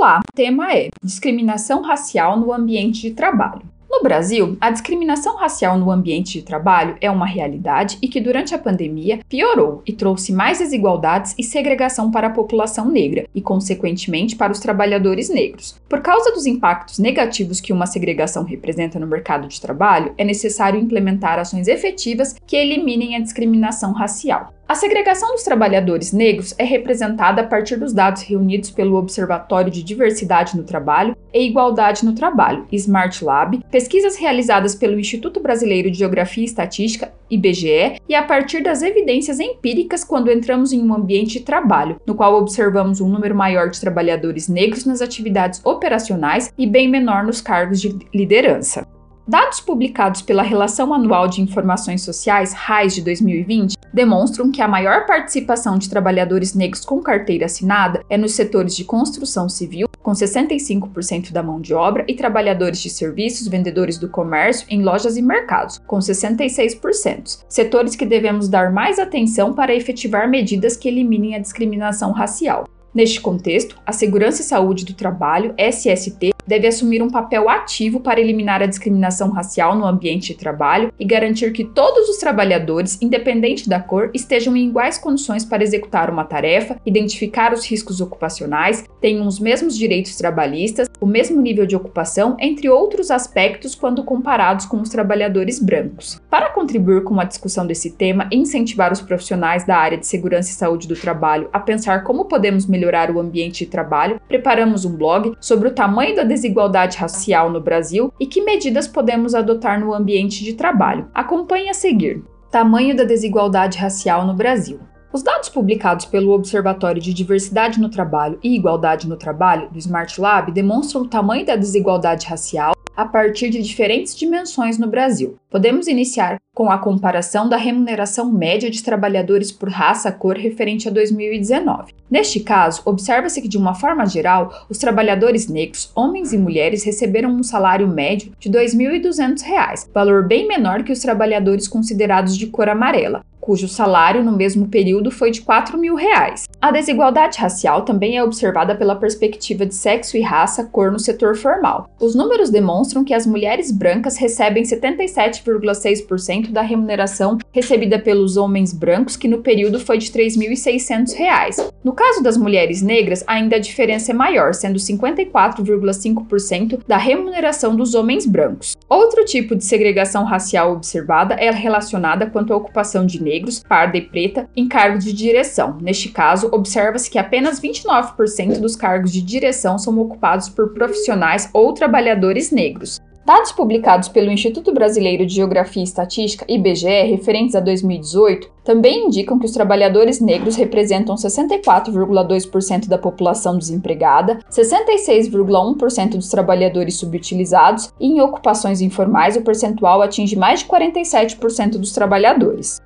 Olá, o tema é discriminação racial no ambiente de trabalho. No Brasil, a discriminação racial no ambiente de trabalho é uma realidade e que durante a pandemia piorou e trouxe mais desigualdades e segregação para a população negra e, consequentemente, para os trabalhadores negros. Por causa dos impactos negativos que uma segregação representa no mercado de trabalho, é necessário implementar ações efetivas que eliminem a discriminação racial. A segregação dos trabalhadores negros é representada a partir dos dados reunidos pelo Observatório de Diversidade no Trabalho e Igualdade no Trabalho, Smart Lab, pesquisas realizadas pelo Instituto Brasileiro de Geografia e Estatística, IBGE, e a partir das evidências empíricas quando entramos em um ambiente de trabalho, no qual observamos um número maior de trabalhadores negros nas atividades operacionais e bem menor nos cargos de liderança. Dados publicados pela Relação Anual de Informações Sociais, RAIS, de 2020, demonstram que a maior participação de trabalhadores negros com carteira assinada é nos setores de construção civil, com 65% da mão de obra, e trabalhadores de serviços, vendedores do comércio, em lojas e mercados, com 66%. Setores que devemos dar mais atenção para efetivar medidas que eliminem a discriminação racial. Neste contexto, a Segurança e Saúde do Trabalho, SST, deve assumir um papel ativo para eliminar a discriminação racial no ambiente de trabalho e garantir que todos os trabalhadores, independente da cor, estejam em iguais condições para executar uma tarefa, identificar os riscos ocupacionais, tenham os mesmos direitos trabalhistas, o mesmo nível de ocupação, entre outros aspectos quando comparados com os trabalhadores brancos. Para contribuir com a discussão desse tema e incentivar os profissionais da área de segurança e saúde do trabalho a pensar como podemos melhorar o ambiente de trabalho, preparamos um blog sobre o tamanho da desigualdade racial no Brasil e que medidas podemos adotar no ambiente de trabalho. Acompanhe a seguir. Tamanho da desigualdade racial no Brasil. Os dados publicados pelo Observatório de Diversidade no Trabalho e Igualdade no Trabalho, do Smart Lab, demonstram o tamanho da desigualdade racial a partir de diferentes dimensões no Brasil. Podemos iniciar com a comparação da remuneração média de trabalhadores por raça cor referente a 2019. Neste caso, observa-se que, de uma forma geral, os trabalhadores negros, homens e mulheres, receberam um salário médio de R$ 2.200, valor bem menor que os trabalhadores considerados de cor amarela, cujo salário no mesmo período foi de 4 mil reais. A desigualdade racial também é observada pela perspectiva de sexo e raça, cor no setor formal. Os números demonstram que as mulheres brancas recebem 77,6% da remuneração recebida pelos homens brancos, que no período foi de R$ 3.600. No caso das mulheres negras, ainda a diferença é maior, sendo 54,5% da remuneração dos homens brancos. Outro tipo de segregação racial observada é relacionada quanto à ocupação de negros, parda e preta em cargos de direção. Neste caso, observa-se que apenas 29% dos cargos de direção são ocupados por profissionais ou trabalhadores negros. Dados publicados pelo Instituto Brasileiro de Geografia e Estatística, IBGE, referentes a 2018, também indicam que os trabalhadores negros representam 64,2% da população desempregada, 66,1% dos trabalhadores subutilizados e em ocupações informais o percentual atinge mais de 47% dos trabalhadores.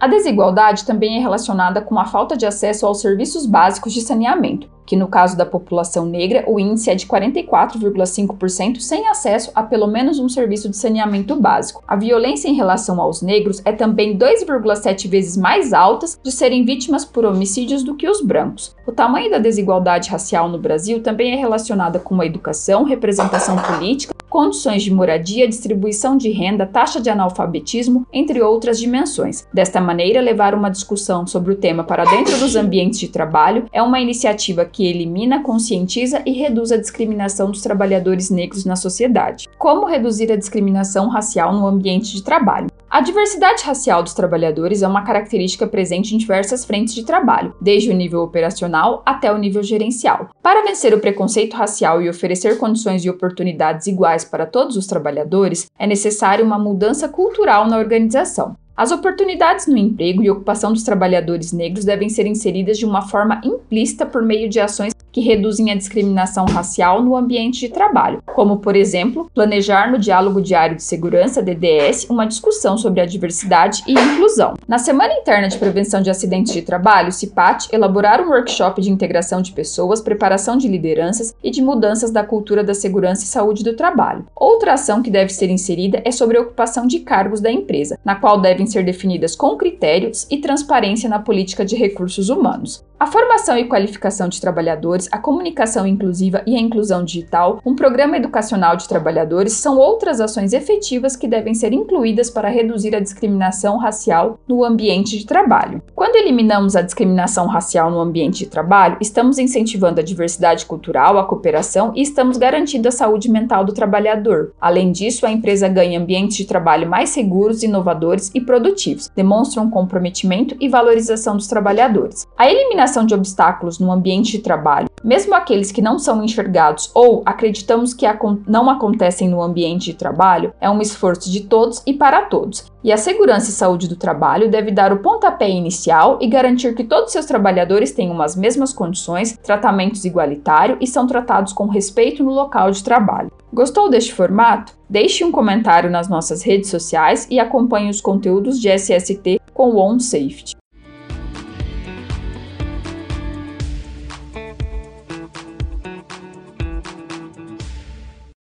A desigualdade também é relacionada com a falta de acesso aos serviços básicos de saneamento, que no caso da população negra, o índice é de 44,5% sem acesso a pelo menos um serviço de saneamento básico. A violência em relação aos negros é também 2,7 vezes mais alta de serem vítimas por homicídios do que os brancos. O tamanho da desigualdade racial no Brasil também é relacionada com a educação, representação política, condições de moradia, distribuição de renda, taxa de analfabetismo, entre outras dimensões. Desta maneira, levar uma discussão sobre o tema para dentro dos ambientes de trabalho é uma iniciativa que elimina, conscientiza e reduz a discriminação dos trabalhadores negros na sociedade. Como reduzir a discriminação racial no ambiente de trabalho? A diversidade racial dos trabalhadores é uma característica presente em diversas frentes de trabalho, desde o nível operacional até o nível gerencial. Para vencer o preconceito racial e oferecer condições e oportunidades iguais para todos os trabalhadores, é necessária uma mudança cultural na organização. As oportunidades no emprego e ocupação dos trabalhadores negros devem ser inseridas de uma forma implícita por meio de ações que reduzem a discriminação racial no ambiente de trabalho, como, por exemplo, planejar no Diálogo Diário de Segurança, DDS, uma discussão sobre a diversidade e inclusão. Na Semana Interna de Prevenção de Acidentes de Trabalho, CIPAT, elaborar um workshop de integração de pessoas, preparação de lideranças e de mudanças da cultura da segurança e saúde do trabalho. Outra ação que deve ser inserida é sobre a ocupação de cargos da empresa, na qual devem ser definidas com critérios e transparência na política de recursos humanos. A formação e qualificação de trabalhadores trabalhadores, a comunicação inclusiva e a inclusão digital, um programa educacional de trabalhadores são outras ações efetivas que devem ser incluídas para reduzir a discriminação racial no ambiente de trabalho. Quando eliminamos a discriminação racial no ambiente de trabalho, estamos incentivando a diversidade cultural, a cooperação e estamos garantindo a saúde mental do trabalhador. Além disso, a empresa ganha ambientes de trabalho mais seguros, inovadores e produtivos, demonstram comprometimento e valorização dos trabalhadores. A eliminação de obstáculos no ambiente de trabalho, mesmo aqueles que não são enxergados ou acreditamos que não acontecem no ambiente de trabalho, é um esforço de todos e para todos. E a segurança e saúde do trabalho deve dar o pontapé inicial e garantir que todos seus trabalhadores tenham as mesmas condições, tratamentos igualitário e são tratados com respeito no local de trabalho. Gostou deste formato? Deixe um comentário nas nossas redes sociais e acompanhe os conteúdos de SST com o OnSafety.